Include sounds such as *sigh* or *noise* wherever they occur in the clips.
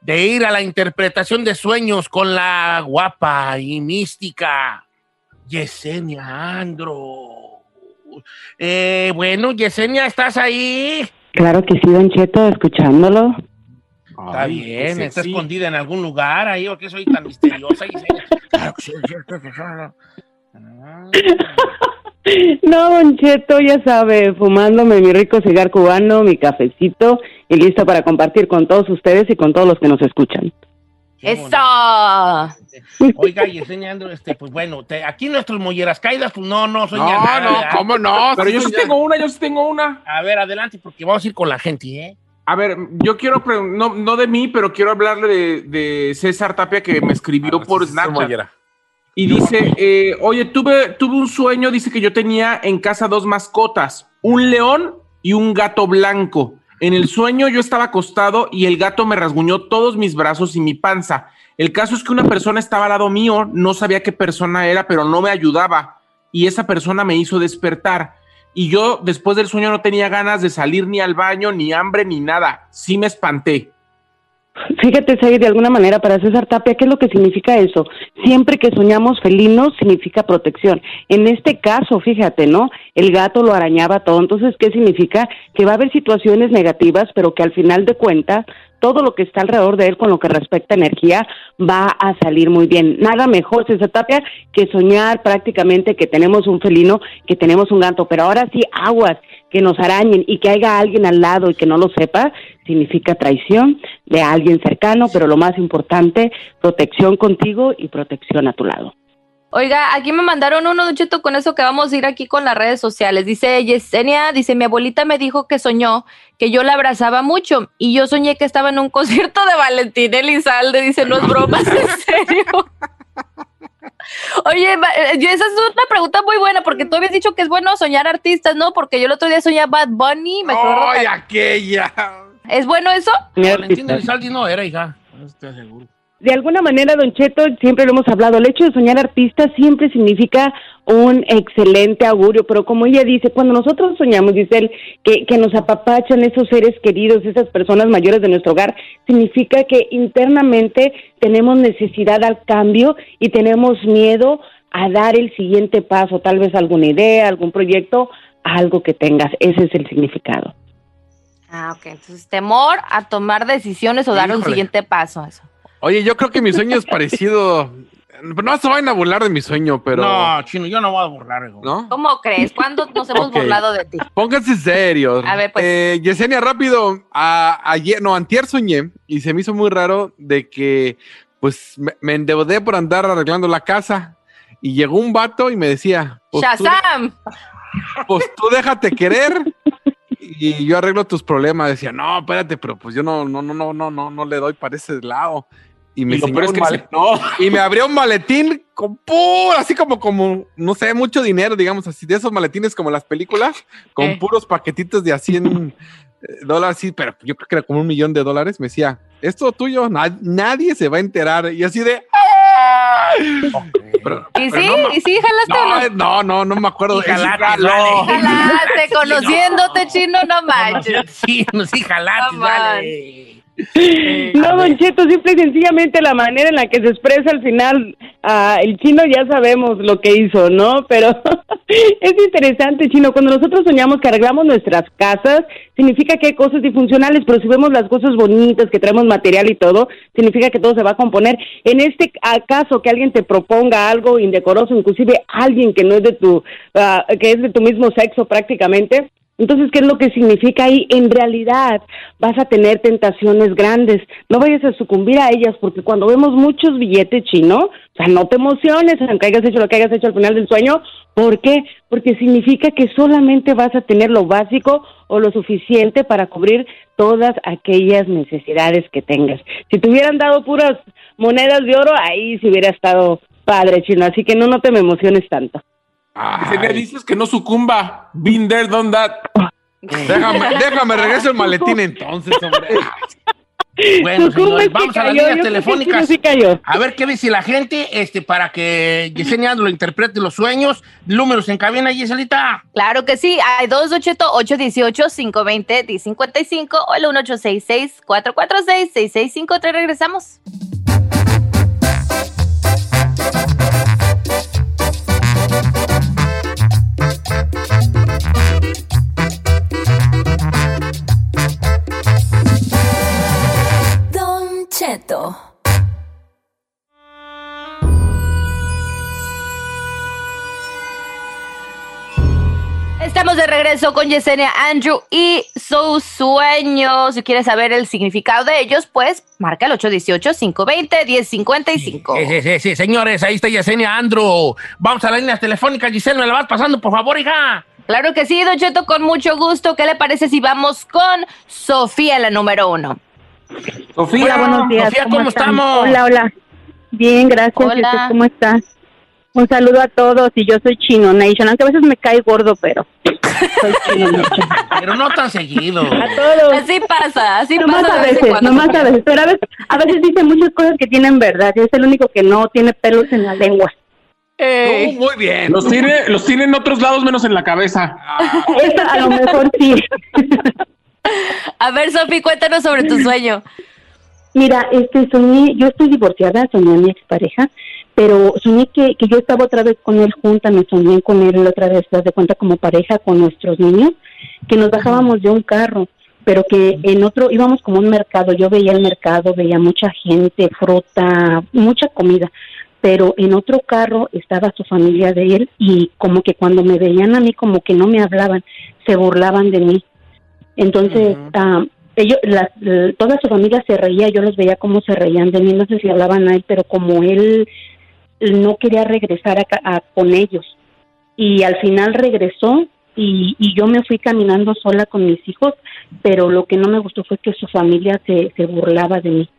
de ir a la interpretación de sueños con la guapa y mística Yesenia Andro. Eh, bueno, Yesenia, ¿estás ahí? Claro que sí, Don Cheto, escuchándolo. Está bien, está escondida en algún lugar ahí, ¿o qué soy tan misteriosa, Yesenia? *laughs* Claro que sí, *laughs* No, Don Cheto, ya sabe, fumándome mi rico cigar cubano, mi cafecito y listo para compartir con todos ustedes y con todos los que nos escuchan. ¡Eso! Oiga, y enseñando, este, pues bueno, te, aquí nuestros molleras caídas, pues no, no soy No, nada, no. ¿cómo no? Pero Sí, yo sí ya. tengo una, yo sí tengo una. A ver, adelante, porque vamos a ir con la gente, ¿eh? A ver, yo quiero, no, no de mí, pero quiero hablarle de, de César Tapia que me escribió por Snapchat. Y dice, eh, oye, tuve, tuve un sueño, dice que yo tenía en casa dos mascotas, un león y un gato blanco. En el sueño yo estaba acostado y el gato me rasguñó todos mis brazos y mi panza. El caso es que una persona estaba al lado mío, no sabía qué persona era, pero no me ayudaba. Y esa persona me hizo despertar. Y yo después del sueño no tenía ganas de salir ni al baño, ni hambre, ni nada. Sí me espanté. Fíjate, Said, de alguna manera para César Tapia, ¿qué es lo que significa eso? Siempre que soñamos felinos significa protección. En este caso, fíjate, ¿no? El gato lo arañaba todo. Entonces, ¿qué significa? Que va a haber situaciones negativas, pero que al final de cuentas, todo lo que está alrededor de él con lo que respecta a energía va a salir muy bien. Nada mejor, César Tapia, que soñar prácticamente que tenemos un felino, que tenemos un gato. Pero ahora sí, aguas, que nos arañen y que haya alguien al lado y que no lo sepa, significa traición de alguien cercano, pero lo más importante, protección contigo y protección a tu lado. Oiga, aquí me mandaron uno, Don Cheto, con eso que vamos a ir aquí con las redes sociales. Dice Yesenia, dice, mi abuelita me dijo que soñó que yo la abrazaba mucho y yo soñé que estaba en un *laughs* concierto de Valentín Elizalde. Dice, no es broma, *laughs* en serio. Oye, eh, esa es una pregunta muy buena porque tú habías dicho que es bueno soñar artistas, ¿no? Porque yo el otro día soñé a Bad Bunny, me. ¡Ay, que- aquella! ¿Es bueno eso? Valentín Elizalde no era, hija. No estoy seguro. De alguna manera, Don Cheto, siempre lo hemos hablado, el hecho de soñar artista siempre significa un excelente augurio, pero como ella dice, cuando nosotros soñamos, dice él, que, que nos apapachan esos seres queridos, esas personas mayores de nuestro hogar, significa que internamente tenemos necesidad al cambio y tenemos miedo a dar el siguiente paso, tal vez alguna idea, algún proyecto, algo que tengas. Ese es el significado. Ah, ok. Entonces, temor a tomar decisiones o dar un siguiente paso. Eso. Oye, yo creo que mi sueño es parecido. No se vayan a burlar de mi sueño, pero. No, chino, yo no voy a burlar, hijo. ¿No? ¿Cómo crees? ¿Cuándo nos hemos burlado de ti? Pónganse serios. A ver, pues. Eh, Yesenia, rápido. A- ayer, no, antier soñé y se me hizo muy raro de que, pues, me, me endeudé por andar arreglando la casa y llegó un vato y me decía, pues, tú, ¡Shazam! pues tú déjate querer y yo arreglo tus problemas. Decía, no, espérate, pero pues yo no, no, no, no, no, no, no le doy para ese lado. Y me, Y lo enseñó peor es un que male- se- *laughs* y me abrió un maletín con puro, así como, como, no sé, mucho dinero, digamos así, de esos maletines como las películas, con Eh. puros paquetitos de a 100 eh, dólares, sí, pero yo creo que era como un millón de dólares. Me decía, esto tuyo, nadie se va a enterar. Y así de. ¿Y sí? ¿Y sí jalaste no, no? No, me acuerdo. jalaste, jalaste, *laughs* conociéndote, chino, no manches. Sí, sí, jalaste, vale. No, Don Cheto, simple y sencillamente la manera en la que se expresa al final, uh, el chino ya sabemos lo que hizo, ¿no? Pero *laughs* es interesante, chino, cuando nosotros soñamos que arreglamos nuestras casas, significa que hay cosas disfuncionales, pero si vemos las cosas bonitas, que traemos material y todo, significa que todo se va a componer. En este caso, que alguien te proponga algo indecoroso, inclusive alguien que no es de tu, uh, que es de tu mismo sexo prácticamente, entonces, ¿qué es lo que significa ahí? En realidad vas a tener tentaciones grandes. No vayas a sucumbir a ellas porque cuando vemos muchos billetes chinos, o sea, no te emociones aunque hayas hecho lo que hayas hecho al final del sueño. ¿Por qué? Porque significa que solamente vas a tener lo básico o lo suficiente para cubrir todas aquellas necesidades que tengas. Si te hubieran dado puras monedas de oro, ahí sí hubiera estado padre chino. Así que no, no te me emociones tanto. Si me dices que no sucumba. Been there, done that. Déjame, *laughs* déjame regreso el maletín entonces, hombre. *laughs* Bueno, señores, vamos a las líneas telefónicas. a ver qué dice la gente este, para que Yesenia lo interprete los sueños. Números en cabina, Yeselita. Claro que sí. Hay 288-818-520-1055 o el 1866-446-6653. Regresamos. Don Cheto. Estamos de regreso con Yesenia Andrew y sus sueños. Si quieres saber el significado de ellos, pues marca el 818-520-1055. Sí, sí, sí, señores, ahí está Yesenia Andrew. Vamos a la línea telefónica. Giselle, ¿me la vas pasando, por favor, hija? Claro que sí, Don Cheto, con mucho gusto. ¿Qué le parece si vamos con Sofía, la número uno? Sofía, hola, buenos días. Sofía, ¿cómo, estamos? Hola, hola. Bien, gracias. Hola. ¿Cómo estás? Un saludo a todos y yo soy Chino Nation, aunque a veces me cae gordo, pero. Pero no tan seguido. A todos. Así pasa, así pasa. a veces, nomás a veces, pero a veces, a veces dice muchas cosas que tienen verdad y es el único que no tiene pelos en la lengua. Eh, muy bien. Los tiene, los tiene en otros lados menos en la cabeza. Eso a lo mejor sí. A ver, Sofi, cuéntanos sobre tu sueño. Mira, este soñé, yo estoy divorciada, soñé a mi expareja, pero soñé que, que yo estaba otra vez con él junta, me soñé con él otra vez, das de cuenta como pareja con nuestros niños, que nos bajábamos de un carro, pero que en otro íbamos como un mercado, yo veía el mercado, veía mucha gente, fruta, mucha comida, pero en otro carro estaba su familia de él y como que cuando me veían a mí como que no me hablaban, se burlaban de mí. Entonces, ah, ellos, la, toda su familia se reía, yo los veía como se reían de mí, no sé si hablaban a él, pero como él no quería regresar a, con ellos. Y al final regresó y, y, yo me fui caminando sola con mis hijos, pero lo que no me gustó fue que su familia se, se burlaba de mí.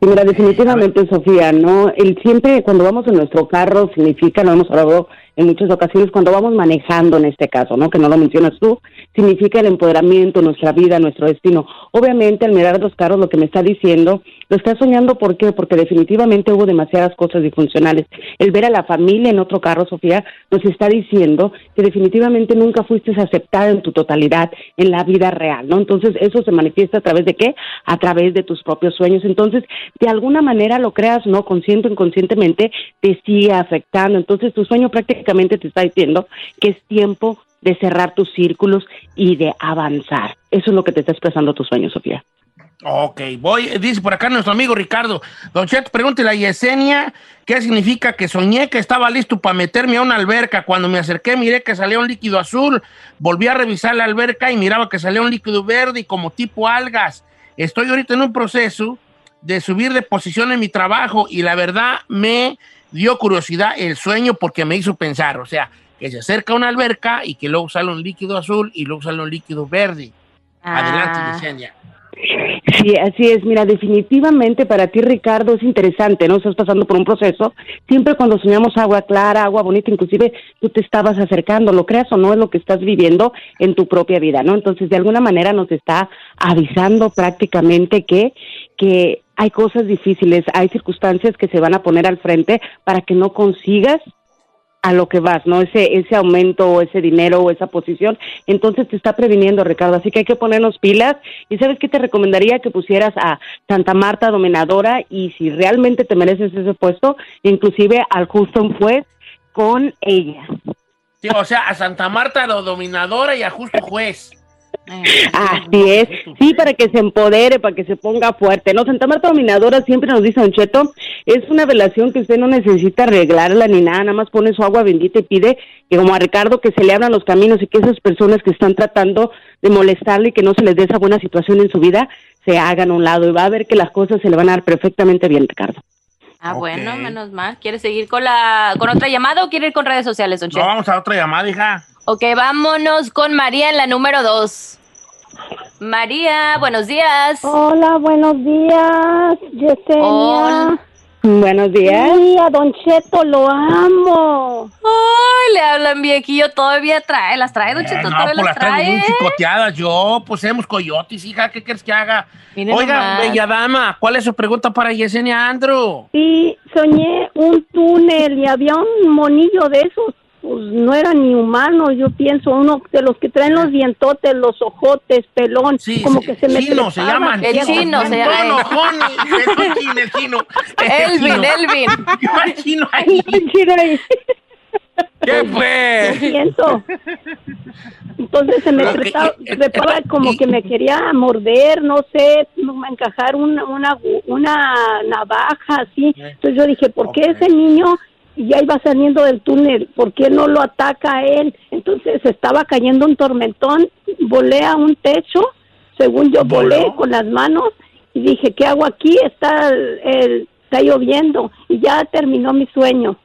mira, definitivamente, Sofía, ¿no? El siempre cuando vamos en nuestro carro significa, lo hemos hablado en muchas ocasiones cuando vamos manejando en este caso, ¿no? Que no lo mencionas tú, significa el empoderamiento, nuestra vida, nuestro destino. Obviamente, al mirar los carros, lo que me está diciendo, lo está soñando, ¿por qué? Porque definitivamente hubo demasiadas cosas disfuncionales. El ver a la familia en otro carro, Sofía, nos está diciendo que definitivamente nunca fuiste aceptada en tu totalidad en la vida real, ¿no? Entonces, eso se manifiesta a través de qué? A través de tus propios sueños. Entonces, de alguna manera, lo creas, no, consciente o inconscientemente, te sigue afectando. Entonces, tu sueño prácticamente te está diciendo que es tiempo de cerrar tus círculos y de avanzar. Eso es lo que te está expresando tu sueño, Sofía. Ok, voy, dice por acá nuestro amigo Ricardo. Don Chet, pregúntele a Yesenia qué significa que soñé que estaba listo para meterme a una alberca. Cuando me acerqué, miré que salía un líquido azul. Volví a revisar la alberca y miraba que salía un líquido verde y como tipo algas. Estoy ahorita en un proceso de subir de posición en mi trabajo y la verdad me dio curiosidad el sueño porque me hizo pensar, o sea, que se acerca una alberca y que luego sale un líquido azul y luego sale un líquido verde. Adelante, ah. Yesenia. Sí, así es. Mira, definitivamente para ti, Ricardo, es interesante, ¿no? Estás pasando por un proceso. Siempre cuando soñamos agua clara, agua bonita, inclusive tú te estabas acercando, lo creas o no, es lo que estás viviendo en tu propia vida, ¿no? Entonces, de alguna manera nos está avisando prácticamente que, que hay cosas difíciles, hay circunstancias que se van a poner al frente para que no consigas a lo que vas, ¿no? Ese, ese aumento o ese dinero o esa posición. Entonces te está previniendo, Ricardo. Así que hay que ponernos pilas. Y sabes qué te recomendaría que pusieras a Santa Marta dominadora y si realmente te mereces ese puesto, inclusive al justo un juez con ella. O sea, a Santa Marta dominadora y a justo juez. Así es, sí, para que se empodere, para que se ponga fuerte. No, Santa Marta Dominadora siempre nos dice Don Cheto, es una relación que usted no necesita arreglarla ni nada, nada más pone su agua bendita y pide que como a Ricardo que se le abran los caminos y que esas personas que están tratando de molestarle y que no se les dé esa buena situación en su vida, se hagan a un lado y va a ver que las cosas se le van a dar perfectamente bien, Ricardo. Ah, bueno, menos mal. ¿Quieres seguir con la con otra llamada o quiere ir con redes sociales, Don Cheto? No, vamos a otra llamada, hija. Ok, vámonos con María en la número dos. María, buenos días. Hola, buenos días, Yesenia. Hola. Buenos días. Sí, a Don Cheto lo amo. Ay, le hablan viejillo, todavía trae, las trae, Don Cheto, no, todavía pues las trae. bien chicoteadas yo. Pues coyotes, hija. ¿Qué quieres que haga? Miren Oiga, nomás. bella dama, ¿cuál es su pregunta para Yesenia Andrew? Sí, soñé un túnel y había un monillo de esos. Pues no era ni humano, yo pienso, uno de los que traen los dientotes, los ojotes, pelón, como que se me chino se llaman. El chino se llama. Un chino, el chino. El *laughs* Elvin, chino. Elvin. *laughs* El chino ahí. *laughs* ¿Qué fue? Siento. Entonces se me Ok, trepaba, eh, trepaba eh, como y- que me quería morder, no sé, encajar una, una, una navaja así. Entonces yo dije, ¿por qué ese niño ya iba saliendo del túnel? ¿Por qué no lo ataca a él? Entonces estaba cayendo un tormentón, volé a un techo, según yo volé ¿Voló? con las manos y dije, ¿qué hago aquí? Está, el- está lloviendo y ya terminó mi sueño.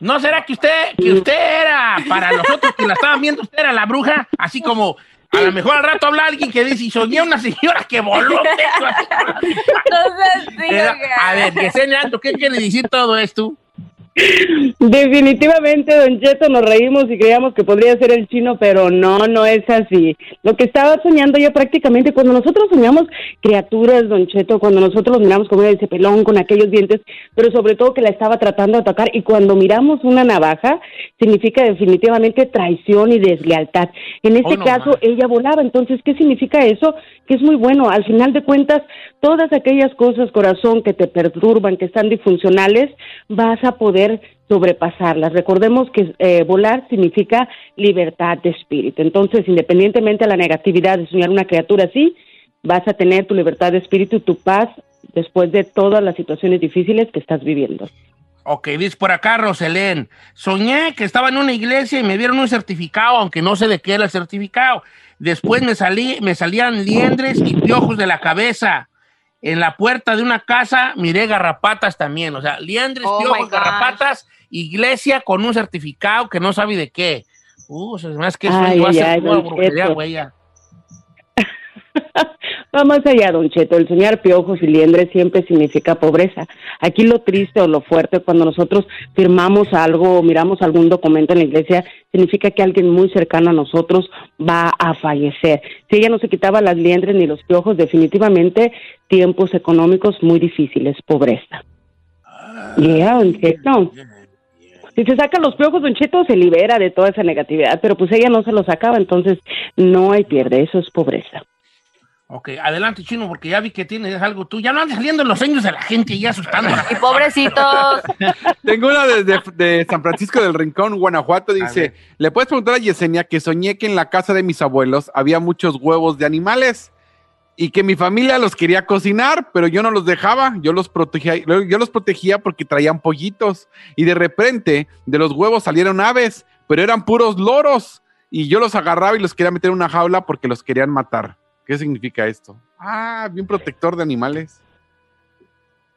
¿No será que usted, que usted era, para nosotros que la estaban viendo, usted era la bruja? Así como, a lo mejor al rato habla alguien que dice, y soñé una señora que voló. *laughs* Entonces, sí. A ver, Yesenia Andrew, ¿qué quiere decir todo esto? Definitivamente, Don Cheto, nos reímos y creíamos que podría ser el chino, pero no, no es así. Lo que estaba soñando yo prácticamente, cuando nosotros soñamos criaturas, Don Cheto, cuando nosotros los miramos como ese pelón con aquellos dientes, pero sobre todo que la estaba tratando de atacar, y cuando miramos una navaja, significa definitivamente traición y deslealtad. En este no caso, ella volaba, entonces, ¿qué significa eso? Que es muy bueno. Al final de cuentas, todas aquellas cosas, corazón, que te perturban, que están disfuncionales, vas a poder sobrepasarlas. Recordemos que eh, volar significa libertad de espíritu. Entonces, independientemente de la negatividad de soñar una criatura así, vas a tener tu libertad de espíritu y tu paz después de todas las situaciones difíciles que estás viviendo. Ok, dice por acá Roselén. Soñé que estaba en una iglesia y me dieron un certificado, aunque no sé de qué era el certificado. Después me salí, me salían liendres y piojos de la cabeza. En la puerta de una casa miré garrapatas también. O sea, liendres, Oh, piojos, garrapatas, iglesia con un certificado que no sabe de qué. Uh, me hace que eso Ay, va a ay, ser ay, como don brujería, güey. ya. *laughs* Va más allá, don Cheto. El soñar piojos y liendres siempre significa pobreza. Aquí lo triste o lo fuerte cuando nosotros firmamos algo o miramos algún documento en la iglesia significa que alguien muy cercano a nosotros va a fallecer. Si ella no se quitaba las liendres ni los piojos, definitivamente tiempos económicos muy difíciles, pobreza. Yeah, don Cheto. Si se sacan los piojos, Don Cheto se libera de toda esa negatividad, pero pues ella no se los sacaba, entonces no hay pierde, eso es pobreza. Ok, adelante, chino, porque ya vi que tienes algo tú. Ya no andes saliendo en los sueños de la gente y ya asustando. *laughs* Y pobrecitos. *laughs* Tengo una desde de San Francisco del Rincón, Guanajuato. Dice: Le puedes preguntar a Yesenia que soñé que en la casa de mis abuelos había muchos huevos de animales y que mi familia los quería cocinar, pero yo no los dejaba. Yo los protegía, yo los protegía porque traían pollitos y de repente de los huevos salieron aves, pero eran puros loros y yo los agarraba y los quería meter en una jaula porque los querían matar. ¿Qué significa esto? Ah, bien protector de animales.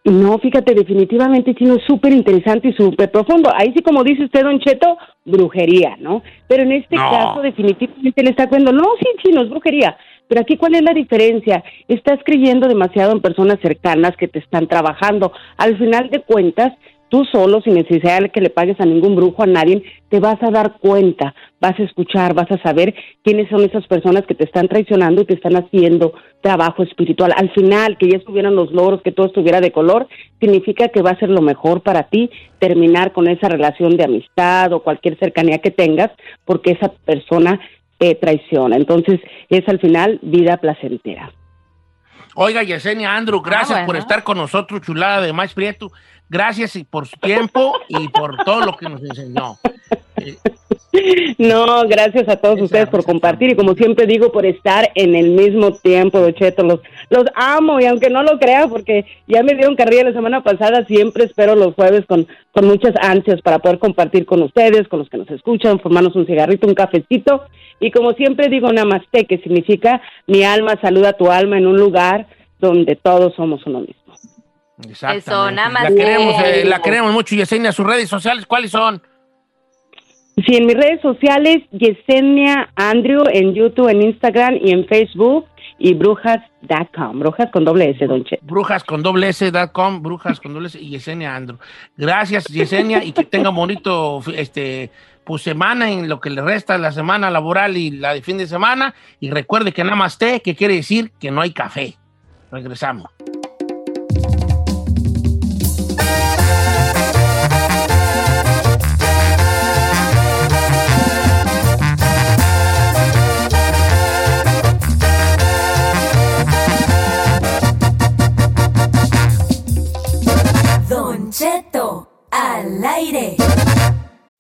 No, fíjate, definitivamente Chino es súper interesante y súper profundo. Ahí sí, como dice usted, Don Cheto, brujería, ¿no? Pero en este No. caso definitivamente le está cuento, no, sí, Chino, es brujería. Pero aquí, ¿cuál es la diferencia? Estás creyendo demasiado en personas cercanas que te están trabajando. Al final de cuentas, tú solo, sin necesidad de que le pagues a ningún brujo, a nadie, te vas a dar cuenta, vas a escuchar, vas a saber quiénes son esas personas que te están traicionando y te están haciendo trabajo espiritual. Al final, que ya estuvieran los logros, que todo estuviera de color, significa que va a ser lo mejor para ti terminar con esa relación de amistad o cualquier cercanía que tengas, porque esa persona te traiciona. Entonces, es al final vida placentera. Oiga, Yesenia Andrew, gracias Ah, por bueno. estar con nosotros, chulada de Más Prieto. Gracias y por su tiempo y por todo lo que nos enseñó. *laughs* No, gracias a todos ustedes por compartir y como siempre digo, por estar en el mismo tiempo, Don Cheto. Los, los amo y aunque no lo crea, porque ya me dieron carrilla la semana pasada, siempre espero los jueves con, con muchas ansias para poder compartir con ustedes, con los que nos escuchan, formarnos un cigarrito, un cafecito. Y como siempre digo, namaste, que significa mi alma saluda a tu alma en un lugar donde todos somos uno mismo. Exactamente. Eso, nada más La que- queremos, eh, la queremos mucho, Yesenia. Sus redes sociales, ¿cuáles son? Sí, en mis redes sociales, Yesenia Andrew, en YouTube, en Instagram y en Facebook, y brujas.com, brujas con doble S, Don Cheto. Brujas con doble S.com, brujas con doble S y Yesenia Andrew. Gracias, Yesenia, y que tenga bonito este, pues, semana en lo que le resta la semana laboral y la de fin de semana. Y recuerde que té, que quiere decir que no hay café. Regresamos.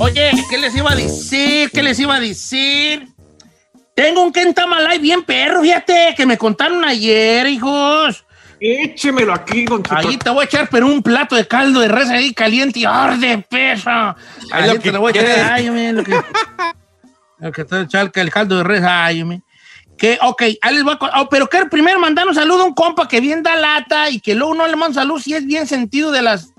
Oye, ¿qué les iba a decir? ¿Qué les iba a decir? Tengo un Kentamalay bien perro, fíjate, que me contaron ayer, hijos. Échemelo aquí, don Cheto. Ahí te voy a echar, pero un plato de caldo de res ahí caliente y arde peso. Ahí lo te que lo voy a echar. quieres. Ay, man, lo que- El que caldo de res, ay, me. Que, ok, ahí les voy a... oh, pero quiero primero mandar un saludo a un compa que bien da lata y que luego no le mando salud si es bien sentido de las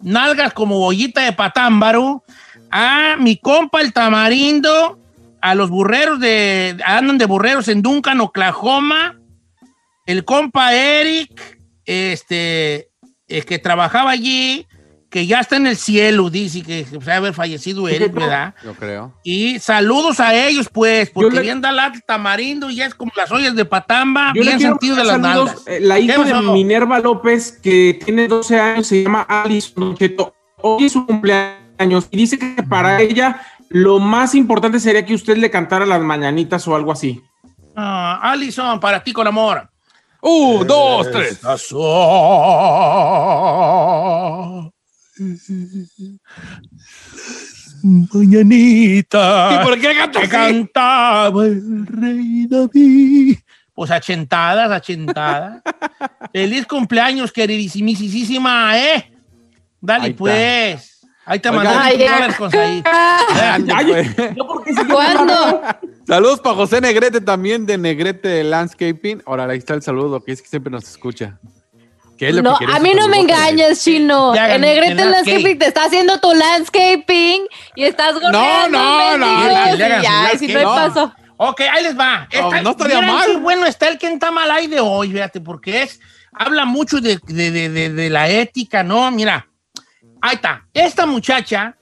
nalgas como bollita de patámbaro. A mi compa el tamarindo, a los burreros de... Andan de burreros en Duncan, Oklahoma. El compa Eric, este, el que trabajaba allí, que ya está en el cielo, dice que se a haber fallecido él, ¿verdad? Yo creo. Y saludos a ellos, pues, porque le- bien da lata tamarindo y ya es como las ollas de patamba, Yo bien sentido de las nalgas. eh, La ¿Qué hija de pasó? Minerva López, que tiene 12 años, se llama Alison Don Cheto. Hoy es su cumpleaños y dice que para ella lo más importante sería que usted le cantara las mañanitas o algo así. Ah, Alison, para ti con amor. Uh, dos, tres. Estas son Mañanita. ¿Y por qué canta que cantaba el rey David. Pues achentadas, achentadas. *laughs* Feliz cumpleaños, queridísimísima, ¿eh? Dale, Ahí está. pues. Ahí te mandé Ay, 20 ya. dólares con Ay, pues. *laughs* ¿yo por qué sigo ¿Cuándo? Saludos para José Negrete también de Negrete Landscaping. Ahora ahí está el saludo que es que siempre nos escucha. ¿Qué es lo No, que quieres a mí no me engañes, chino. Ya, En el Negrete. Landscaping te está haciendo tu landscaping y estás gorreando, no, no, su ya, si no hay paso. Ok, ahí les va. No, no estaría mal. qué bueno está el que está mal ahí de hoy, fíjate, porque es, habla mucho de, de- de- de- de la ética, ¿no? Mira, ahí está. Esta muchacha,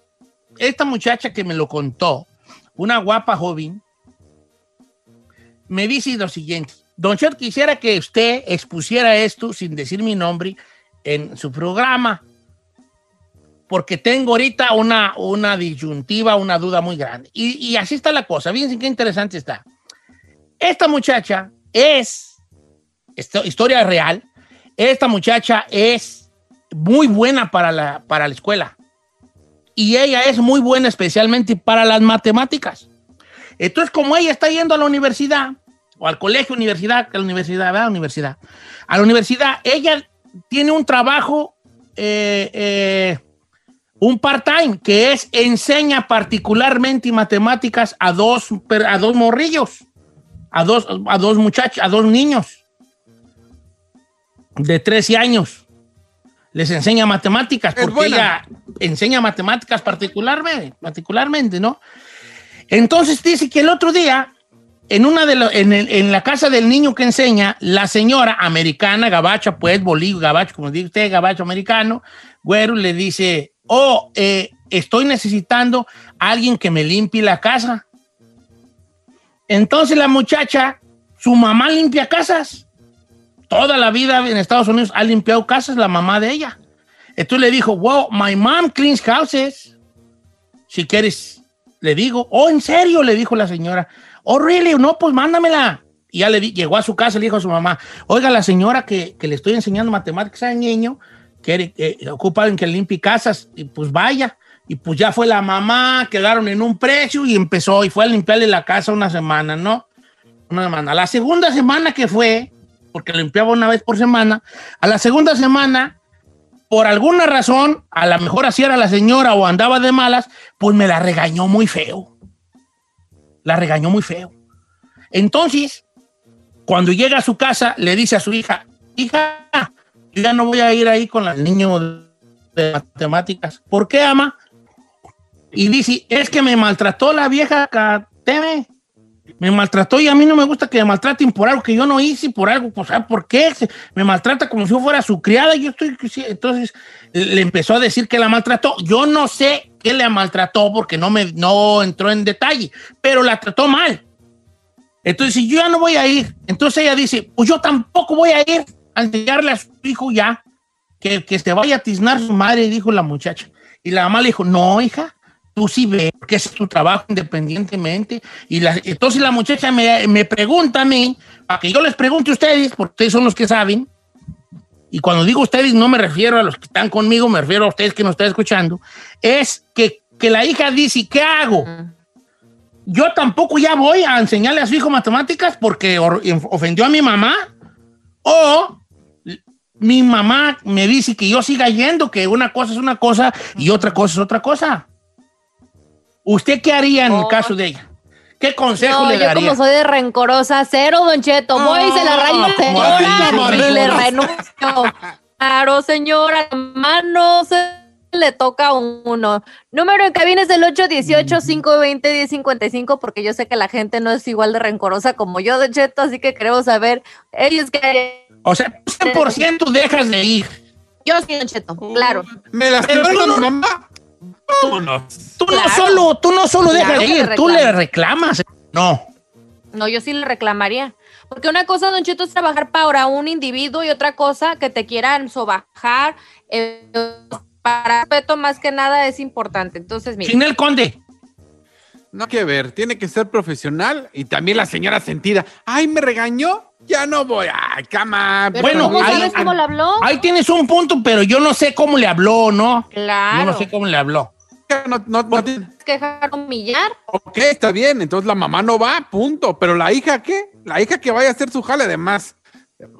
esta muchacha que me lo contó, una guapa joven, me dice lo siguiente. Don Chet, quisiera que usted expusiera esto sin decir mi nombre en su programa, porque tengo ahorita una, una disyuntiva, una duda muy grande. Y, y así está la cosa. Fíjense qué interesante está. Esta muchacha es, historia real, esta muchacha es muy buena para la, para la escuela. Y ella es muy buena especialmente para las matemáticas. Entonces, como ella está yendo a la universidad, o al colegio, universidad, que la universidad, ¿verdad? Universidad. A la universidad, ella tiene un trabajo, eh, eh, un part-time, que es enseña particularmente matemáticas a dos, a dos morrillos, a dos, a dos muchachos, a dos niños de 13 años. Les enseña matemáticas, Es porque buena. ella enseña matemáticas particularmente, particularmente, ¿no? Entonces dice que el otro día, en, una de lo- en, el- en la casa del niño que enseña, la señora americana, gabacha, pues, bolillo, gabacho, como dice usted, gabacho americano, güero, le dice, oh, eh, estoy necesitando a alguien que me limpie la casa. Entonces la muchacha, su mamá limpia casas. Toda la vida en Estados Unidos ha limpiado casas la mamá de ella. Entonces le dijo, wow, my mom cleans houses. Si quieres, le digo, oh, ¿en serio? Le dijo la señora. Oh, really? No, pues mándamela. Y ya le di- llegó a su casa le dijo a su mamá, oiga, la señora que, que le estoy enseñando matemáticas al niño, quiere, eh, ocupa en que limpie casas, y pues vaya. Y pues ya fue la mamá, quedaron en un precio y empezó y fue a limpiarle la casa una semana, ¿no? Una semana. La segunda semana que fue, porque limpiaba una vez por semana, a la segunda semana, por alguna razón, a lo mejor así era la señora o andaba de malas, pues me la regañó muy feo. La regañó muy feo. Entonces, cuando llega a su casa, le dice a su hija, hija, yo ya no voy a ir ahí con el niño de matemáticas. ¿Por qué, ama? Y dice, es que me maltrató la vieja Cateme. Me maltrató y a mí no me gusta que me maltraten por algo que yo no hice, por algo, pues, ¿sabe por qué? Me maltrata como si yo fuera su criada. Yo estoy, entonces le empezó a decir que la maltrató. Yo no sé qué le maltrató porque no me no entró en detalle, pero la trató mal. Entonces, si yo ya no voy a ir, entonces ella dice, pues yo tampoco voy a ir a enseñarle a su hijo ya que, que se vaya a tiznar su madre, dijo la muchacha. Y la mamá le dijo, no, hija, tú sí ves, que es tu trabajo independientemente. Y la- entonces la muchacha me, me pregunta a mí, para que yo les pregunte a ustedes, porque ustedes son los que saben, y cuando digo ustedes no me refiero a los que están conmigo, me refiero a ustedes que nos están escuchando, es que, que la hija dice, ¿qué hago? Yo tampoco ya voy a enseñarle a su hijo matemáticas porque or- ofendió a mi mamá, o mi mamá me dice que yo siga yendo, que una cosa es una cosa y otra cosa es otra cosa. ¿Usted qué haría en el caso de ella? ¿Qué consejo No, le yo daría? como soy de rencorosa, cero, Don Cheto. Voy y se la rayo señora le renuncio. Claro, señora, más no se le toca a uno. Número en cabina es el 818-520-1055, porque yo sé que la gente no es igual de rencorosa como yo, Don Cheto, así que queremos saber, ellos que... O sea, 100% dejas de ir. Yo sí, Don Cheto, claro. Me las con mi mamá. Tú no, tú no Claro. solo, tú no solo dejas Claro de que ir, le tú le reclamas. No. No, yo sí le reclamaría. Porque una cosa, Don Cheto, es trabajar para un individuo y otra cosa que te quieran sobajar. eh, para respeto más que nada es importante. Entonces, mira. Chinel Conde. No que ver, tiene que ser profesional y también la señora sentida. Ay, me regañó, ya no voy. Ay, cama. Pero Bueno, ¿cómo ahí- sabes cómo le habló? Ahí tienes un punto, pero yo no sé cómo le habló, ¿no? Claro. Yo no sé cómo le habló. No, no, no tiene- Es que dejar humillar. Ok, está bien, entonces la mamá no va, punto. Pero la hija, ¿qué? La hija que vaya a hacer su jale, además.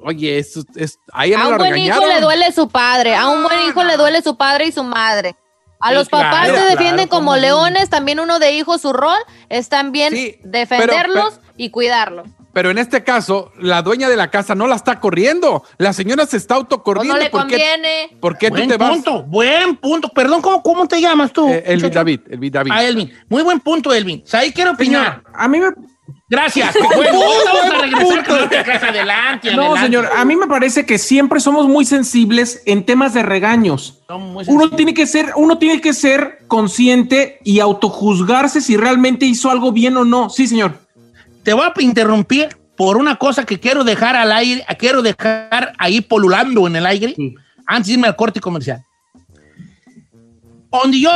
Oye, es, es, a ella A no un buen hijo le duele su padre. A un buen hijo le duele su padre y su madre. A Sí, los papás claro, se defienden claro, como leones. También uno de hijo, su rol es también Sí, defenderlos pero- y cuidarlos. Pero en este caso, la dueña de la casa no la está corriendo. La señora se está Pues autocorriendo. no le ¿Por qué, conviene. por qué tú te vas? punto, buen punto. Perdón, ¿cómo, cómo te llamas tú? Eh, Elvin? David, Elvin David. Ah, Elvin. Muy buen punto, Elvin. Ahí quiero opinar. Señor, a mí me... Gracias. *laughs* Bueno, vamos a regresar con nuestra casa adelante. No, señor, a mí me parece que siempre somos muy sensibles en temas de regaños. Somos muy Uno tiene que ser, uno tiene que ser consciente y autojuzgarse si realmente hizo algo bien o no. Sí, señor. Te voy a interrumpir por una cosa que quiero dejar al aire, quiero dejar ahí polulando en el aire, antes de irme al corte comercial. Donde yo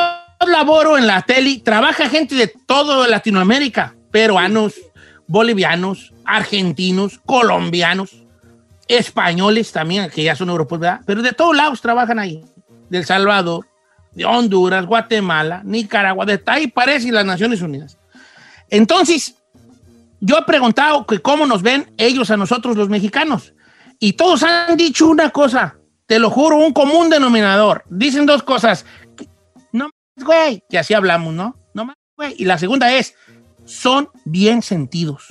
laboro en la tele, trabaja gente de toda Latinoamérica, peruanos, bolivianos, argentinos, colombianos, españoles también, que ya son europeos, ¿verdad? Pero de todos lados trabajan ahí. Del Salvador, de Honduras, Guatemala, Nicaragua, de ahí parece las Naciones Unidas. Entonces, yo he preguntado que cómo nos ven ellos a nosotros los mexicanos. Y todos han dicho una cosa, te lo juro, un común denominador. Dicen dos cosas. No mames, güey, que así hablamos, ¿no? No mames, güey. Y la segunda es, son bien sentidos.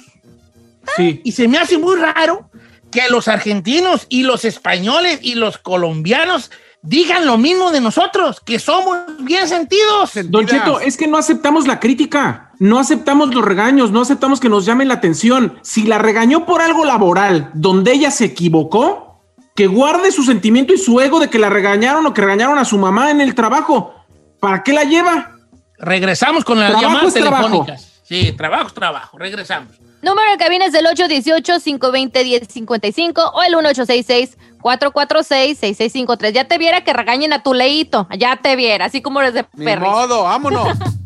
Sí. Y se me hace muy raro que los argentinos y los españoles y los colombianos digan lo mismo de nosotros, que somos bien sentidos. Don Cheto, es que no aceptamos la crítica, no aceptamos los regaños, no aceptamos que nos llamen la atención. Si la regañó por algo laboral donde ella se equivocó, que guarde su sentimiento y su ego de que la regañaron o que regañaron a su mamá en el trabajo. ¿Para qué la lleva? Regresamos con las Trabajo llamadas es trabajo. telefónicas. Sí, trabajo es trabajo. Regresamos. Número de cabina es del 818-520-1055 o el 1866-446-6653. Ya te viera que regañen a tu leíto. Ya te viera, así como eres de Ni perro. modo, vámonos. *laughs*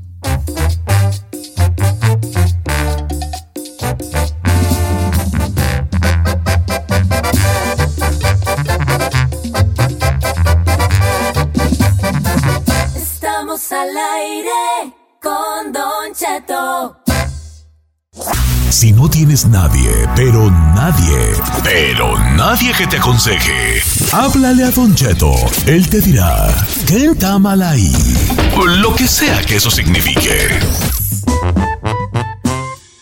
Si no tienes nadie, pero nadie, pero nadie que te aconseje, háblale a Don Cheto. Él te dirá, ¿qué está mal ahí? Lo que sea que eso signifique.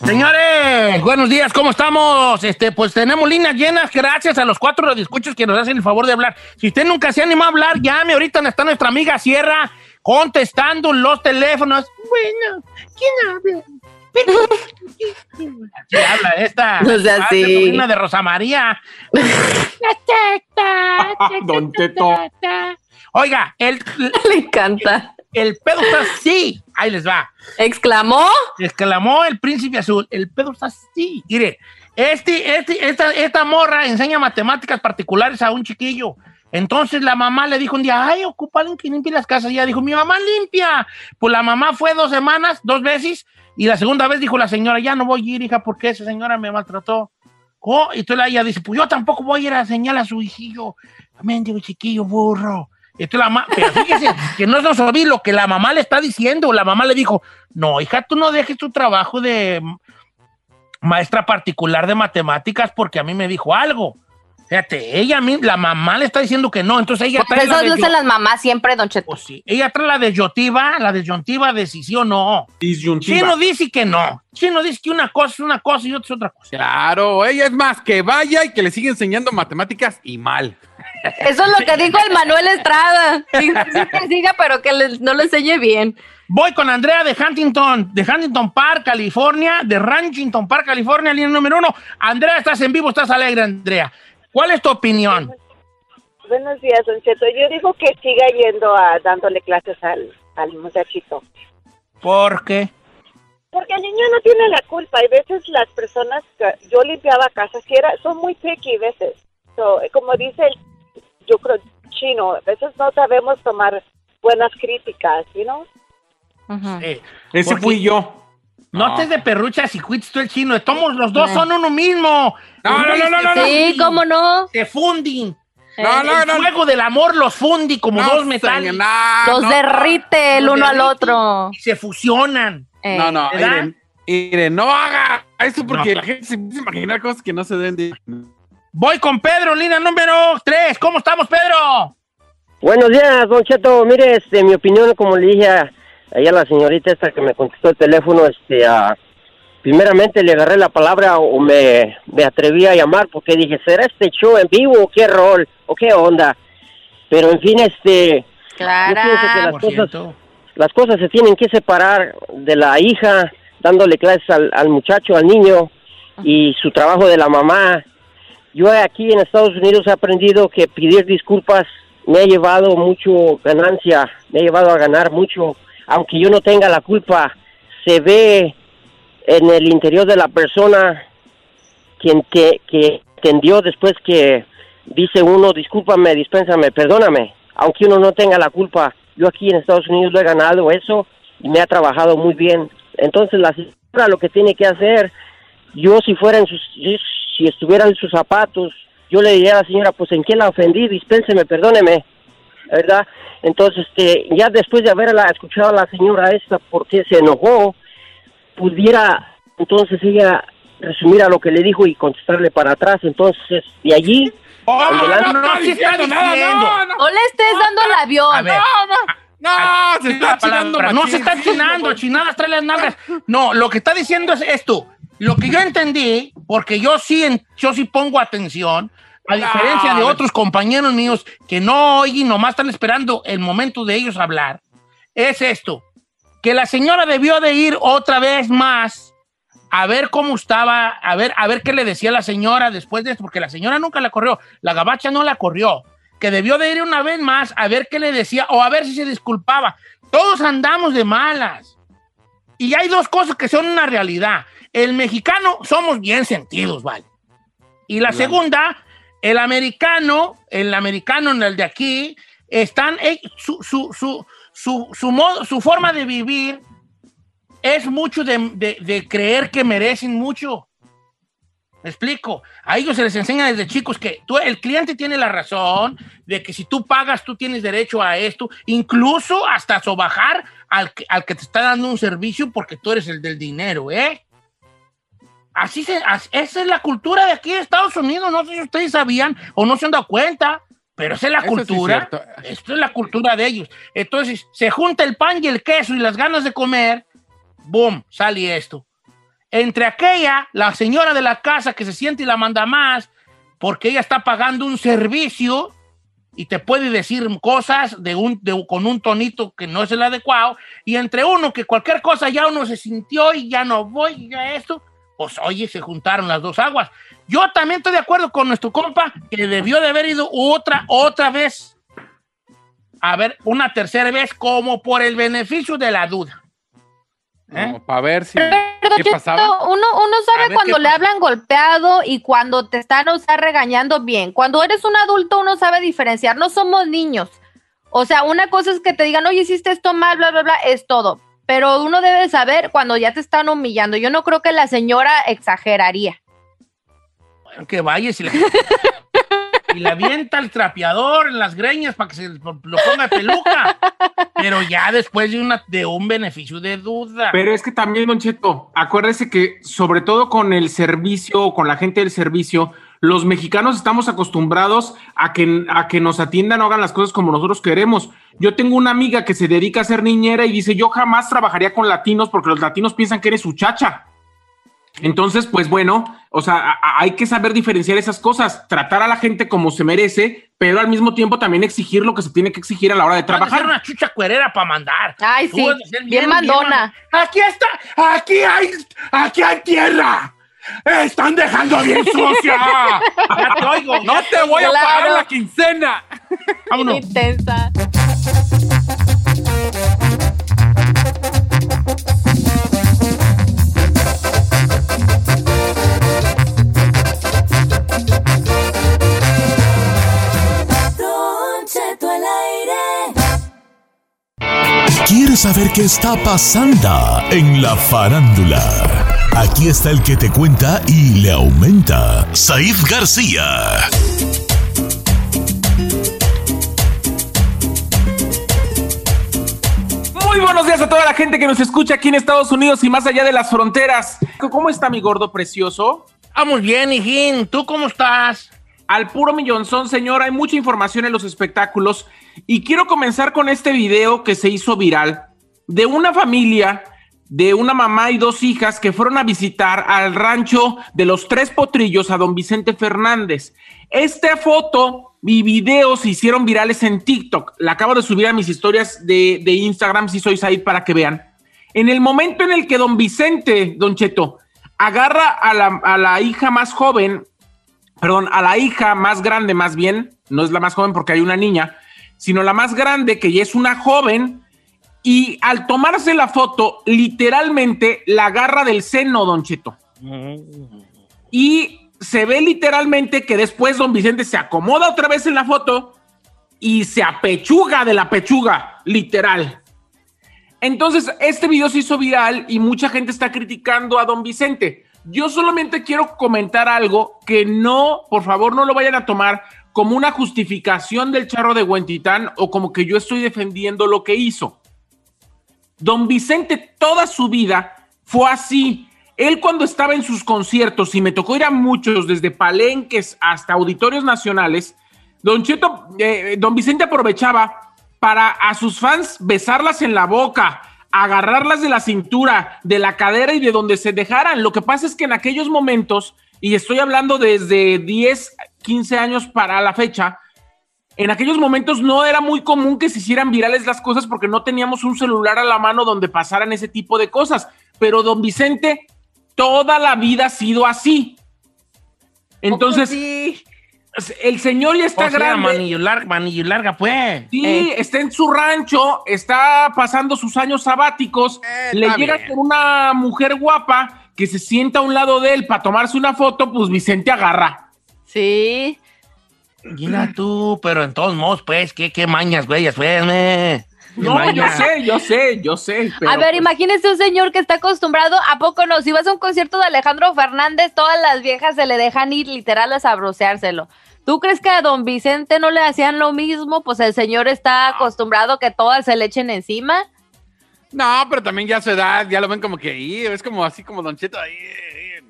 Señores, buenos días, ¿cómo estamos? Este, pues tenemos líneas llenas, gracias a los cuatro radioescuchos que nos hacen el favor de hablar. Si usted nunca se anima a hablar, llame, ahorita está nuestra amiga Sierra contestando los teléfonos. Bueno, ¿quién habla? *laughs* Habla esta. No esta así. de Rosa María. *laughs* Don Cheto. Oiga, el, *laughs* Le encanta. el pedo está así. Ahí les va. ¿Exclamó? Exclamó el príncipe azul. El pedo está así. Mire, este, este, esta, esta morra enseña matemáticas particulares a un chiquillo. Entonces la mamá le dijo un día, ay, ocupa alguien que limpie las casas. Y ella dijo, mi mamá limpia. Pues la mamá fue dos semanas, dos veces, y la segunda vez dijo la señora, ya no voy a ir, hija, porque esa señora me maltrató. Oh, y entonces ella dice, pues yo tampoco voy a ir a enseñar a su hijillo. Mendigo chiquillo burro. Entonces la mamá, pero fíjese *laughs* que no nos olvide lo que la mamá le está diciendo. La mamá le dijo, no, hija, tú no dejes tu trabajo de maestra particular de matemáticas porque a mí me dijo algo. Fíjate, ella, mi- la mamá le está diciendo que no, entonces ella trae la eso de dicen Yo- las mamás siempre, Don Cheto. Pues Ella trae la disyuntiva, la disyuntiva de si sí o no. Disyuntiva. Chino dice que no. Chino dice que una cosa es una cosa y otra es otra cosa. Claro, ella es más que vaya y que le sigue enseñando matemáticas y mal. Eso es lo que dijo el Manuel Estrada. *laughs* Sí, sí que siga, pero que le- no le enseñe bien. Voy con Andrea de Huntington, de Huntington Park, California, de Ranchington Park, California, línea número uno. Andrea, estás en vivo, estás alegre, Andrea. ¿Cuál es tu opinión? Buenos días, Don Cheto. Yo digo que siga yendo a dándole clases al, al muchachito. ¿Por qué? Porque el niño no tiene la culpa. Hay veces las personas que yo limpiaba casas y era, son muy picky veces. So, como dice el, yo creo, chino, a veces no sabemos tomar buenas críticas, ¿you know? Sí, Ese porque fui yo. No te de perrucha si cuites tú el chino. Tomos, los dos son uno mismo. No, no, no, no, no, no. Sí, cómo no. Se funden. No, no, el no. fuego del amor los fundi como No, dos metales. señor, no, Los no, derrite el uno al otro. Y se fusionan. Eh, No, no, miren, miren, no haga eso porque No. la gente se empieza a imaginar cosas que no se deben de... Voy con Pedro, línea número 3. ¿Cómo estamos, Pedro? Buenos días, Don Cheto. Mire, este, mi opinión, como le dije a, ahí a la señorita esta que me contestó el teléfono, este, primeramente le agarré la palabra o me, me atreví a llamar porque dije, ¿será este show en vivo o qué rol o qué onda? Pero en fin, este, yo pienso que las cosas, ciento. las cosas se tienen que separar de la hija, dándole clases al, al muchacho, al niño, y su trabajo de la mamá. Yo aquí en Estados Unidos he aprendido que pedir disculpas me ha llevado mucho ganancia, me ha llevado a ganar mucho, aunque yo no tenga la culpa, se ve en el interior de la persona quien que, que entendió después que dice uno, discúlpame, dispénsame, perdóname, aunque uno no tenga la culpa. Yo aquí en Estados Unidos lo he ganado eso y me ha trabajado muy bien. Entonces la señora lo que tiene que hacer, yo si fuera en sus, si estuviera en sus zapatos, yo le diría a la señora, pues en qué la ofendí, dispénseme, perdóneme, ¿verdad? Entonces, este, ya después de haberla escuchado a la señora esta porque se enojó, pudiera entonces ella resumir a lo que le dijo y contestarle para atrás. Entonces, de allí, Oh, no, no, sí está diciendo nada, no, no. No le estés dando el avión. A ver. No, se está chinando no se está chinando, chinadas trae las nalgas. No, lo que está diciendo es esto. Lo que yo entendí, porque yo sí, en- yo sí pongo atención, a diferencia de otros compañeros míos que no oyen, nomás están esperando el momento de ellos hablar, es esto, que la señora debió de ir otra vez más a ver cómo estaba, a ver, a ver qué le decía la señora después de esto, porque la señora nunca la corrió, la gabacha no la corrió, que debió de ir una vez más a ver qué le decía o a ver si se disculpaba. Todos andamos de malas. Y hay dos cosas que son una realidad. El mexicano somos bien sentidos, ¿vale? Y la segunda, el americano, el americano en el de aquí, están, eh, su, su, su, su, su modo, su forma de vivir es mucho de, de- de creer que merecen mucho. ¿Me explico? A ellos se les enseña desde chicos que tú, el cliente tiene la razón de que si tú pagas, tú tienes derecho a esto, incluso hasta sobajar al, al que te está dando un servicio porque tú eres el del dinero, ¿eh? Así se, esa es la cultura de aquí de Estados Unidos. No sé si ustedes sabían o no se han dado cuenta, pero esa es la Eso sí es cultura. cierto. Esto es la cultura de ellos. Entonces, se junta el pan y el queso y las ganas de comer, ¡boom! Sale esto. Entre aquella, la señora de la casa que se siente y la manda más, porque ella está pagando un servicio y te puede decir cosas de un, de- con un tonito que no es el adecuado, y entre uno que cualquier cosa ya uno se sintió y ya no voy, y ya esto, pues oye, se juntaron las dos aguas. Yo también estoy de acuerdo con nuestro compa que debió de haber ido otra, otra vez, a ver, una tercera vez, como por el beneficio de la duda. ¿Eh? para ver si... Pero, ¿Qué pasaba? Uno, uno sabe cuando ¿qué le pasa? hablan golpeado y cuando te están o sea, regañando bien. Cuando eres un adulto, uno sabe diferenciar. No somos niños. O sea, una cosa es que te digan, oye, hiciste esto mal, bla, bla, bla, es todo. Pero uno debe saber cuando ya te están humillando. Yo no creo que la señora exageraría. Bueno, que vaya y, le- *laughs* y le avienta el trapeador en las greñas para que se lo ponga de peluca. Pero ya después de, una, de un beneficio de duda. Pero es que también, Don Cheto, acuérdese que sobre todo con el servicio, con la gente del servicio, Los mexicanos estamos acostumbrados a que, a que nos atiendan o hagan las cosas como nosotros queremos. Yo tengo una amiga que se dedica a ser niñera y dice, yo jamás trabajaría con latinos porque los latinos piensan que eres su chacha. Entonces, pues bueno, o sea, hay que saber diferenciar esas cosas, tratar a la gente como se merece, pero al mismo tiempo también exigir lo que se tiene que exigir a la hora de Trabajar trabajar. una chucha cuerera para mandar. Ay, sí, ser bien mandona. Aquí está, aquí hay, aquí hay tierra. Están dejando bien *laughs* sucia. ya te oigo. No te voy a Claro. pagar la quincena. Vámonos. Intensa. ¿Quieres saber qué está pasando en la farándula? Aquí está el que te cuenta y le aumenta, Saif García. Muy buenos días a toda la gente que nos escucha aquí en Estados Unidos y más allá de las fronteras. ¿Cómo está mi gordo precioso? Vamos bien, hijín. ¿Tú cómo estás? Al puro millonzón, señor, hay mucha información en los espectáculos y quiero comenzar con este video que se hizo viral de una familia, de una mamá y dos hijas que fueron a visitar al rancho de los Tres Potrillos a don Vicente Fernández. Esta foto y video se hicieron virales en TikTok. La acabo de subir a mis historias de, de Instagram, si soy Said, para que vean. En el momento en el que don Vicente, don Cheto, agarra a la, a la hija más joven, perdón, a la hija más grande más bien, no es la más joven porque hay una niña, sino la más grande que ya es una joven y al tomarse la foto, literalmente la agarra del seno, don Cheto. Y se ve literalmente que después don Vicente se acomoda otra vez en la foto y se apechuga de la pechuga, literal. Entonces, este video se hizo viral y mucha gente está criticando a don Vicente. Yo solamente quiero comentar algo que no, por favor, no lo vayan a tomar como una justificación del charro de Huentitán o como que yo estoy defendiendo lo que hizo. Don Vicente toda su vida fue así. Él cuando estaba en sus conciertos, y me tocó ir a muchos, desde palenques hasta auditorios nacionales, Don Cheto, eh, Don Vicente aprovechaba para a sus fans besarlas en la boca, agarrarlas de la cintura, de la cadera y de donde se dejaran. Lo que pasa es que en aquellos momentos, y estoy hablando desde 10, 15 años para la fecha, en aquellos momentos no era muy común que se hicieran virales las cosas porque no teníamos un celular a la mano donde pasaran ese tipo de cosas. Pero don Vicente toda la vida ha sido así. Entonces, el señor ya está O sea, grande. manillo larga, manillo larga, pues. Sí, está en su rancho, está pasando sus años sabáticos, le está llega bien. con una mujer guapa que se sienta a un lado de él para tomarse una foto, pues Vicente agarra. Sí. Mira tú, pero en todos modos, pues, qué, qué mañas, güey, pues, me. No, yo sé, yo sé, yo sé. pero, a ver, pues, imagínese un señor que está acostumbrado, ¿a poco no? Si vas a un concierto de Alejandro Fernández, todas las viejas se le dejan ir literal a sabroseárselo. ¿Tú crees que a don Vicente no le hacían lo mismo? Pues el señor está acostumbrado que todas se le echen encima. No, pero también ya a su edad, ya lo ven como que ahí, es como así como Don Cheto ahí.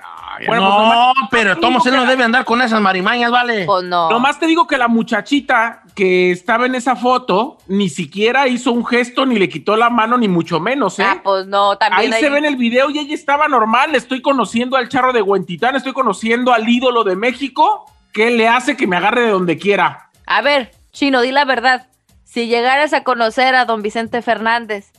No, ya Bueno, no. no, pero Tomás él no debe andar con esas marimañas, ¿vale? Pues no. Nomás te digo que la muchachita que estaba en esa foto ni siquiera hizo un gesto, ni le quitó la mano, ni mucho menos, ¿eh? Ah, pues no, también Ahí se ve en el video y ella estaba normal. Estoy conociendo al charro de Huentitán, estoy conociendo al ídolo de México, que le hace que me agarre de donde quiera. A ver, Chino, di la verdad. Si llegaras a conocer a don Vicente Fernández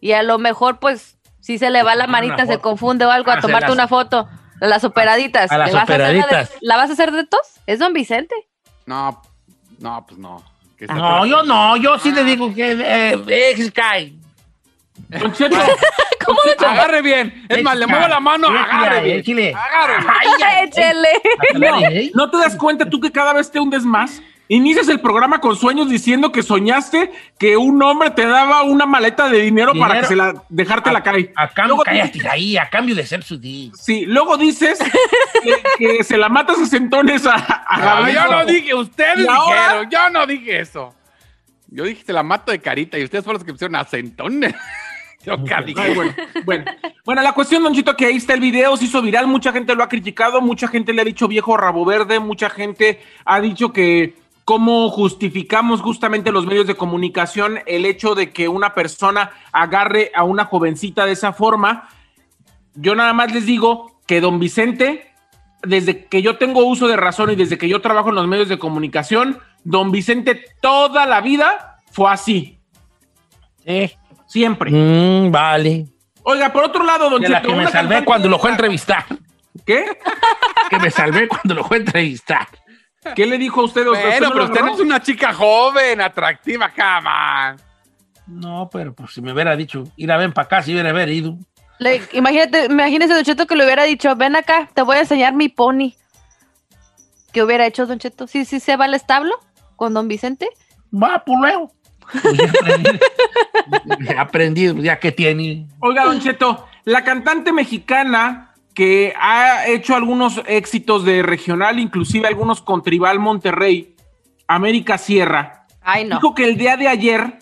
y a lo mejor, pues, si se le va la manita, se confunde o algo, Ah, a se tomarte una foto, las operaditas. A las ¿le vas de- operaditas. ¿La vas a hacer de tos? Es don Vicente. No, no, pues no. No, yo no, yo sí le digo que eh, eh, Sky. Don Cheto, ¿Cómo de Agarre bien. Es más, le muevo la mano, Sí, agarre bien. Chile. Agarre *laughs* Échele. ¿no te das cuenta tú que cada vez te hundes más? Inicias el programa con sueños diciendo que soñaste que un hombre te daba una maleta de dinero, para que se la dejarte la cae. A cambio, Luego cállate ahí, a cambio de ser su di. Sí, luego dices *laughs* que, que se la matas a centones a, a No, yo no dije, ustedes ¿Y ahora? dijeron, yo no dije eso. Yo dije, te la mato de carita y ustedes fueron los que pusieron acentones. *laughs* Ay, bueno, bueno. Bueno, la cuestión, Don Chito, que ahí está el video, se hizo viral, mucha gente lo ha criticado, mucha gente le ha dicho viejo rabo verde, mucha gente ha dicho que cómo justificamos justamente los medios de comunicación el hecho de que una persona agarre a una jovencita de esa forma. Yo nada más les digo que don Vicente, desde que yo tengo uso de razón y desde que yo trabajo en los medios de comunicación, don Vicente toda la vida fue así. Eh. Siempre. Mm, vale. Oiga, por otro lado, don De la *laughs* que me salvé cuando lo fue a entrevistar. ¿Qué? Que me salvé cuando lo fue a entrevistar. ¿Qué le dijo a usted? ¿Usted Bueno, no pero usted no es una chica joven, atractiva, cama. No, pero pues si me hubiera dicho, ir a ven para acá, si hubiera haber ido. Le- imagínate, imagínese, Don Cheto, que le hubiera dicho, ven acá, te voy a enseñar mi pony. ¿Qué hubiera hecho, Don Cheto? ¿Sí, sí se va al establo con Don Vicente? Va, pues luego. Pues ya aprendí. Ya aprendí, pues, ya que tiene. Oiga, Don Cheto, la cantante mexicana que ha hecho algunos éxitos de regional, inclusive algunos con Tribal Monterrey, América Sierra, Ay, no. dijo que el día de ayer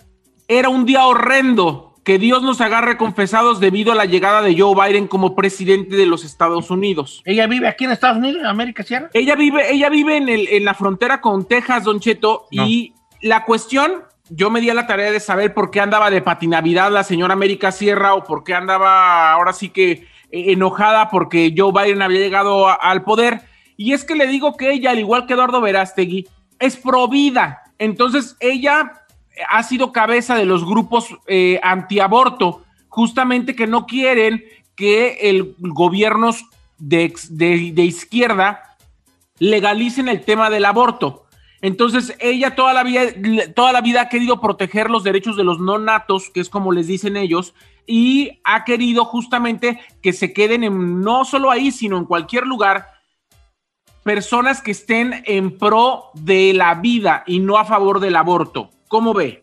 era un día horrendo, que Dios nos agarre confesados debido a la llegada de Joe Biden como presidente de los Estados Unidos. ¿Ella vive aquí en Estados Unidos, en América Sierra? Ella vive, ella vive en, el- en la frontera con Texas, Don Cheto, y la cuestión, yo me di a la tarea de saber por qué andaba de patinavidad la señora América Sierra o por qué andaba ahora sí que enojada porque Joe Biden había llegado al poder. Y es que le digo que ella, al igual que Eduardo Verástegui, es pro vida. Entonces ella ha sido cabeza de los grupos eh, antiaborto, justamente que no quieren que el gobiernos de, de- de izquierda legalicen el tema del aborto. Entonces, ella toda la, vida, toda la vida ha querido proteger los derechos de los no natos, que es como les dicen ellos, y ha querido justamente que se queden en, no solo ahí, sino en cualquier lugar, personas que estén en pro de la vida y no a favor del aborto. ¿Cómo ve?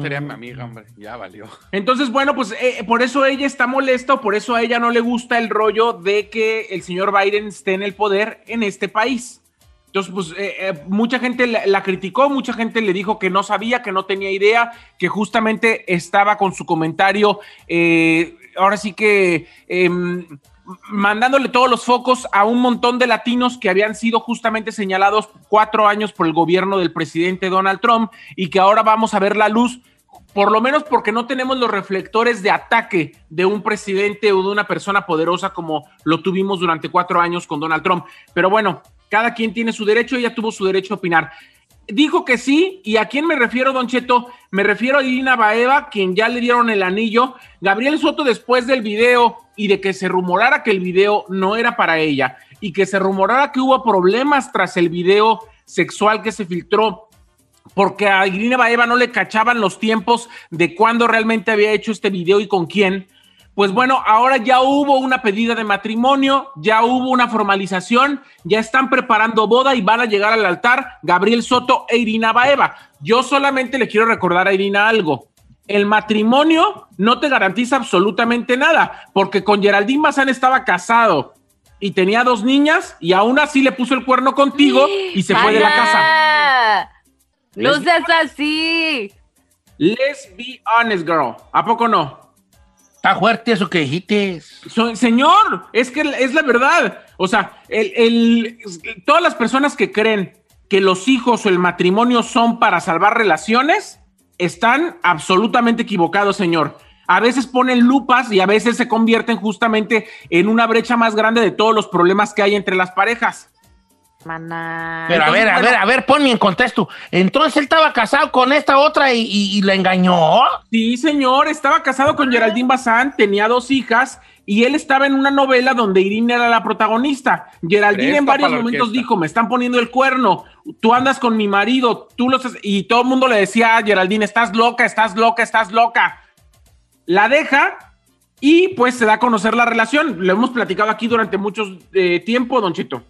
Sería mi amiga, hombre. Ya valió. Entonces, bueno, pues eh, por eso ella está molesta o por eso a ella no le gusta el rollo de que el señor Biden esté en el poder en este país. Entonces, pues eh, eh, mucha gente la, la criticó, mucha gente le dijo que no sabía, que no tenía idea, que justamente estaba con su comentario, eh, ahora sí que em, mandándole todos los focos a un montón de latinos que habían sido justamente señalados cuatro años por el gobierno del presidente Donald Trump y que ahora vamos a ver la luz por lo menos porque no tenemos los reflectores de ataque de un presidente o de una persona poderosa como lo tuvimos durante cuatro años con Donald Trump. Pero bueno, cada quien tiene su derecho, ella tuvo su derecho a opinar. Dijo que sí, y a quién me refiero, Don Cheto, me refiero a Irina Baeva, quien ya le dieron el anillo. Gabriel Soto, después del video y de que se rumorara que el video no era para ella y que se rumorara que hubo problemas tras el video sexual que se filtró porque a Irina Baeva no le cachaban los tiempos de cuándo realmente había hecho este video y con quién. Pues bueno, ahora ya hubo una pedida de matrimonio, ya hubo una formalización, ya están preparando boda y van a llegar al altar Gabriel Soto e Irina Baeva. Yo solamente le quiero recordar a Irina algo. El matrimonio no te garantiza absolutamente nada, porque con Geraldine Bazán estaba casado y tenía dos niñas y aún así le puso el cuerno contigo y se fue de la casa. No seas así. Let's be honest, girl. ¿A poco no? Está fuerte eso que dijiste. Señor, es que es la verdad. O sea, el, el- todas las personas que creen que los hijos o el matrimonio son para salvar relaciones, están absolutamente equivocados, señor. A veces ponen lupas y a veces se convierten justamente en una brecha más grande de todos los problemas que hay entre las parejas. Maná. Pero a ver, a ver, a ver, ponme en contexto. Entonces él estaba casado con esta otra y, y- y la engañó. Sí, señor, estaba casado con Geraldine Bazán, tenía dos hijas y él estaba en una novela donde Irina era la protagonista. Geraldine Presta en varios momentos dijo, me están poniendo el cuerno, tú andas con mi marido, tú los... has-". Y todo el mundo le decía a Geraldine, estás loca, estás loca, estás loca. La deja y pues se da a conocer la relación. Lo hemos platicado aquí durante mucho tiempo, Don Chito.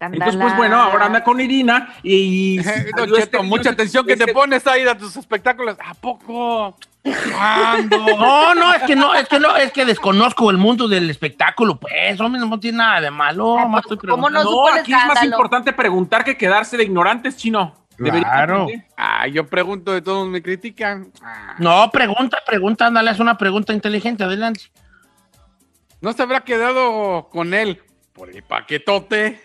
Entonces, pues bueno, ahora anda con Irina y... *laughs* Cheto, mucha atención que te pones ahí a tus espectáculos. ¿A poco? ¿Cuándo? *laughs* No, no, es que no, es que no, es que desconozco el mundo del espectáculo, pues, hombre, no tiene nada de malo. más estoy ¿Cómo preguntando. no, aquí es más importante preguntar que quedarse de ignorantes, chino. Claro. Ah, yo pregunto de todos, me critican. Ah. No, pregunta, pregunta, ándale, haz una pregunta inteligente, adelante. ¿No se habrá quedado con él por el paquetote?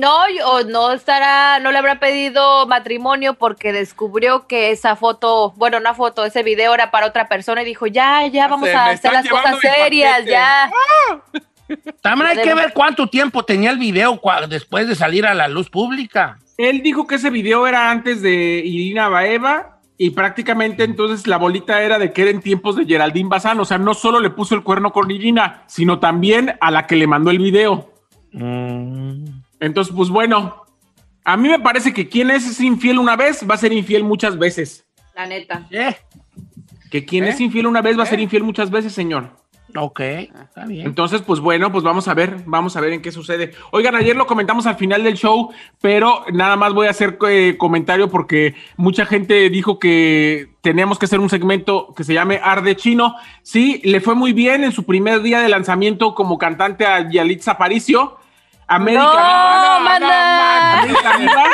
No, o no estará, no le habrá pedido matrimonio porque descubrió que esa foto, bueno, una foto, ese video era para otra persona y dijo, ya, ya, vamos se a hacer las cosas serias, ya. También hay que ver cuánto tiempo tenía el video después de salir a la luz pública. Él dijo que ese video era antes de Irina Baeva y prácticamente entonces la bolita era de que era en tiempos de Geraldine Bazán. O sea, no solo le puso el cuerno con Irina, sino también a la que le mandó el video. Entonces, pues bueno, a mí me parece que quien es infiel una vez va a ser infiel muchas veces. La neta. Que quien ¿Eh? es infiel una vez va a ser infiel muchas veces, señor. Ok, está bien. Entonces, pues bueno, pues vamos a ver, vamos a ver en qué sucede. Oigan, ayer lo comentamos al final del show, pero nada más voy a hacer eh, comentario porque mucha gente dijo que teníamos que hacer un segmento que se llame Arde Chino. Sí, le fue muy bien en su primer día de lanzamiento como cantante a Yalitza Aparicio. América No, Viva, manda. América Viva,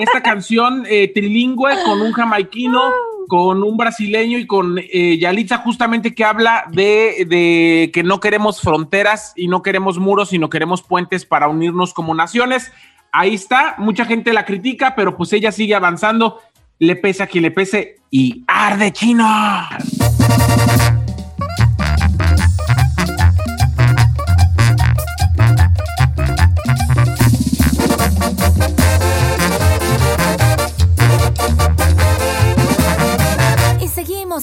esta canción eh, trilingüe con un jamaiquino, con un brasileño y con eh, Yalitza justamente que habla de, de que no queremos fronteras y no queremos muros, sino queremos puentes para unirnos como naciones. Ahí está, mucha gente la critica, pero pues ella sigue avanzando, le pese a quien le pese y arde chino.